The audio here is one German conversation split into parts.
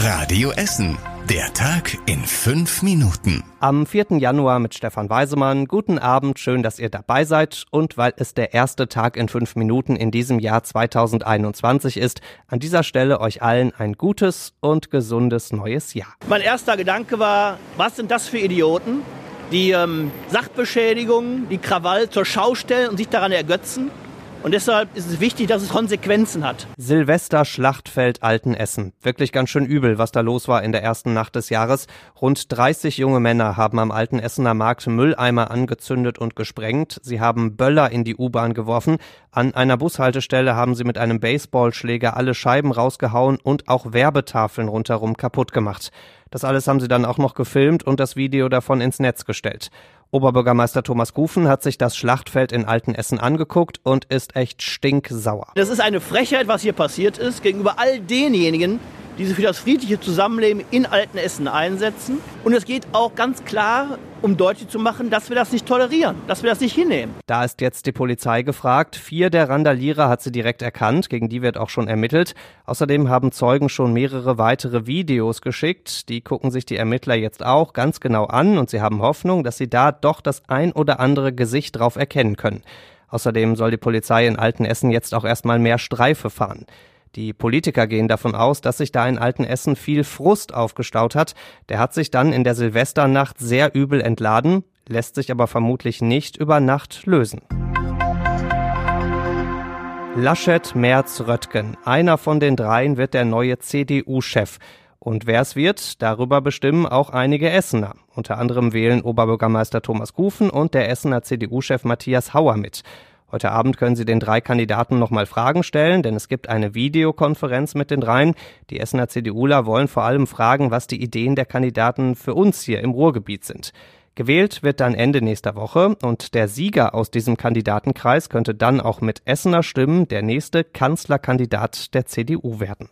Radio Essen. Der Tag in fünf Minuten. Am 4. Januar mit Stefan Weisemann. Guten Abend, schön, dass ihr dabei seid. Und weil es der erste Tag in fünf Minuten in diesem Jahr 2021 ist, an dieser Stelle euch allen ein gutes und gesundes neues Jahr. Mein erster Gedanke war, was sind das für Idioten, die ähm, Sachbeschädigungen, die Krawall zur Schau stellen und sich daran ergötzen? Und deshalb ist es wichtig, dass es Konsequenzen hat. Silvester Schlachtfeld Altenessen. Wirklich ganz schön übel, was da los war in der ersten Nacht des Jahres. Rund 30 junge Männer haben am Altenessener Markt Mülleimer angezündet und gesprengt. Sie haben Böller in die U-Bahn geworfen. An einer Bushaltestelle haben sie mit einem Baseballschläger alle Scheiben rausgehauen und auch Werbetafeln rundherum kaputt gemacht. Das alles haben sie dann auch noch gefilmt und das Video davon ins Netz gestellt. Oberbürgermeister Thomas Gufen hat sich das Schlachtfeld in Altenessen angeguckt und ist echt stinksauer. Das ist eine Frechheit, was hier passiert ist, gegenüber all denjenigen, die sich für das friedliche Zusammenleben in Altenessen einsetzen. Und es geht auch ganz klar, um deutlich zu machen, dass wir das nicht tolerieren, dass wir das nicht hinnehmen. Da ist jetzt die Polizei gefragt. Vier der Randalierer hat sie direkt erkannt, gegen die wird auch schon ermittelt. Außerdem haben Zeugen schon mehrere weitere Videos geschickt. Die gucken sich die Ermittler jetzt auch ganz genau an und sie haben Hoffnung, dass sie da doch das ein oder andere Gesicht drauf erkennen können. Außerdem soll die Polizei in Altenessen jetzt auch erstmal mehr Streife fahren. Die Politiker gehen davon aus, dass sich da in Altenessen viel Frust aufgestaut hat. Der hat sich dann in der Silvesternacht sehr übel entladen, lässt sich aber vermutlich nicht über Nacht lösen. Laschet, Merz, Röttgen. Einer von den dreien wird der neue CDU-Chef. Und wer es wird, darüber bestimmen auch einige Essener. Unter anderem wählen Oberbürgermeister Thomas Gufen und der Essener CDU-Chef Matthias Hauer mit. Heute Abend können Sie den drei Kandidaten nochmal Fragen stellen, denn es gibt eine Videokonferenz mit den dreien. Die Essener CDUler wollen vor allem fragen, was die Ideen der Kandidaten für uns hier im Ruhrgebiet sind. Gewählt wird dann Ende nächster Woche und der Sieger aus diesem Kandidatenkreis könnte dann auch mit Essener Stimmen der nächste Kanzlerkandidat der CDU werden.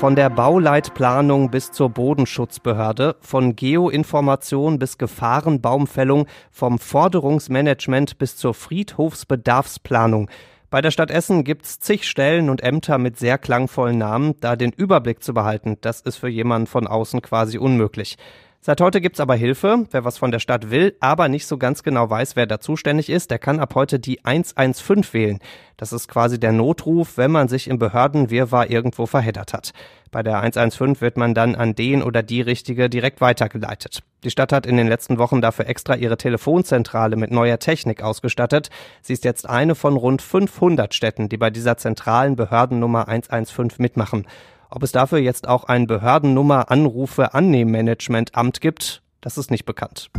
Von der Bauleitplanung bis zur Bodenschutzbehörde, von Geoinformation bis Gefahrenbaumfällung, vom Forderungsmanagement bis zur Friedhofsbedarfsplanung. Bei der Stadt Essen gibt's zig Stellen und Ämter mit sehr klangvollen Namen. Da den Überblick zu behalten, das ist für jemanden von außen quasi unmöglich. Seit heute gibt's aber Hilfe. Wer was von der Stadt will, aber nicht so ganz genau weiß, wer da zuständig ist, der kann ab heute die 115 wählen. Das ist quasi der Notruf, wenn man sich im Behördenwirrwarr irgendwo verheddert hat. Bei der 115 wird man dann an den oder die Richtige direkt weitergeleitet. Die Stadt hat in den letzten Wochen dafür extra ihre Telefonzentrale mit neuer Technik ausgestattet. Sie ist jetzt eine von rund 500 Städten, die bei dieser zentralen Behördennummer 115 mitmachen. Ob es dafür jetzt auch ein Behördennummer Anrufe Annehmmanagementamt gibt, das ist nicht bekannt.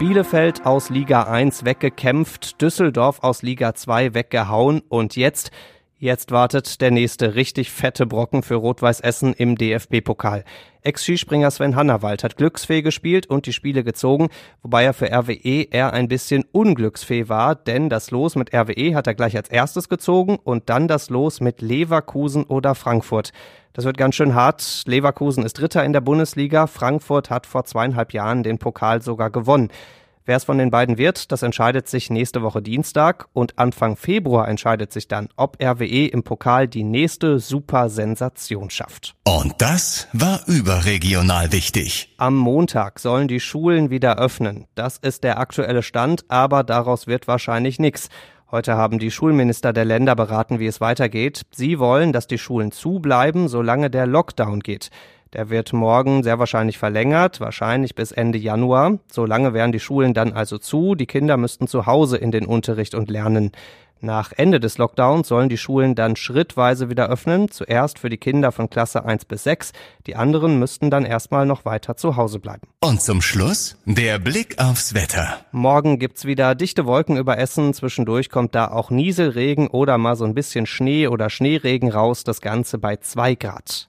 Bielefeld aus Liga 1 weggekämpft, Düsseldorf aus Liga 2 weggehauen und jetzt Jetzt wartet der nächste richtig fette Brocken für Rot-Weiß Essen im DFB-Pokal. Ex-Skispringer Sven Hannawald hat glücksfee gespielt und die Spiele gezogen, wobei er für RWE eher ein bisschen unglücksfee war, denn das Los mit RWE hat er gleich als erstes gezogen und dann das Los mit Leverkusen oder Frankfurt. Das wird ganz schön hart. Leverkusen ist Dritter in der Bundesliga, Frankfurt hat vor zweieinhalb Jahren den Pokal sogar gewonnen. Wer es von den beiden wird, das entscheidet sich nächste Woche Dienstag und Anfang Februar entscheidet sich dann, ob RWE im Pokal die nächste Super-Sensation schafft. Und das war überregional wichtig. Am Montag sollen die Schulen wieder öffnen. Das ist der aktuelle Stand, aber daraus wird wahrscheinlich nichts. Heute haben die Schulminister der Länder beraten, wie es weitergeht. Sie wollen, dass die Schulen zubleiben, solange der Lockdown geht. Der wird morgen sehr wahrscheinlich verlängert, wahrscheinlich bis Ende Januar. So lange wären die Schulen dann also zu. Die Kinder müssten zu Hause in den Unterricht und lernen. Nach Ende des Lockdowns sollen die Schulen dann schrittweise wieder öffnen, zuerst für die Kinder von Klasse 1 bis 6, die anderen müssten dann erstmal noch weiter zu Hause bleiben. Und zum Schluss der Blick aufs Wetter. Morgen gibt's wieder dichte Wolken über Essen, zwischendurch kommt da auch Nieselregen oder mal so ein bisschen Schnee oder Schneeregen raus, das Ganze bei 2 Grad.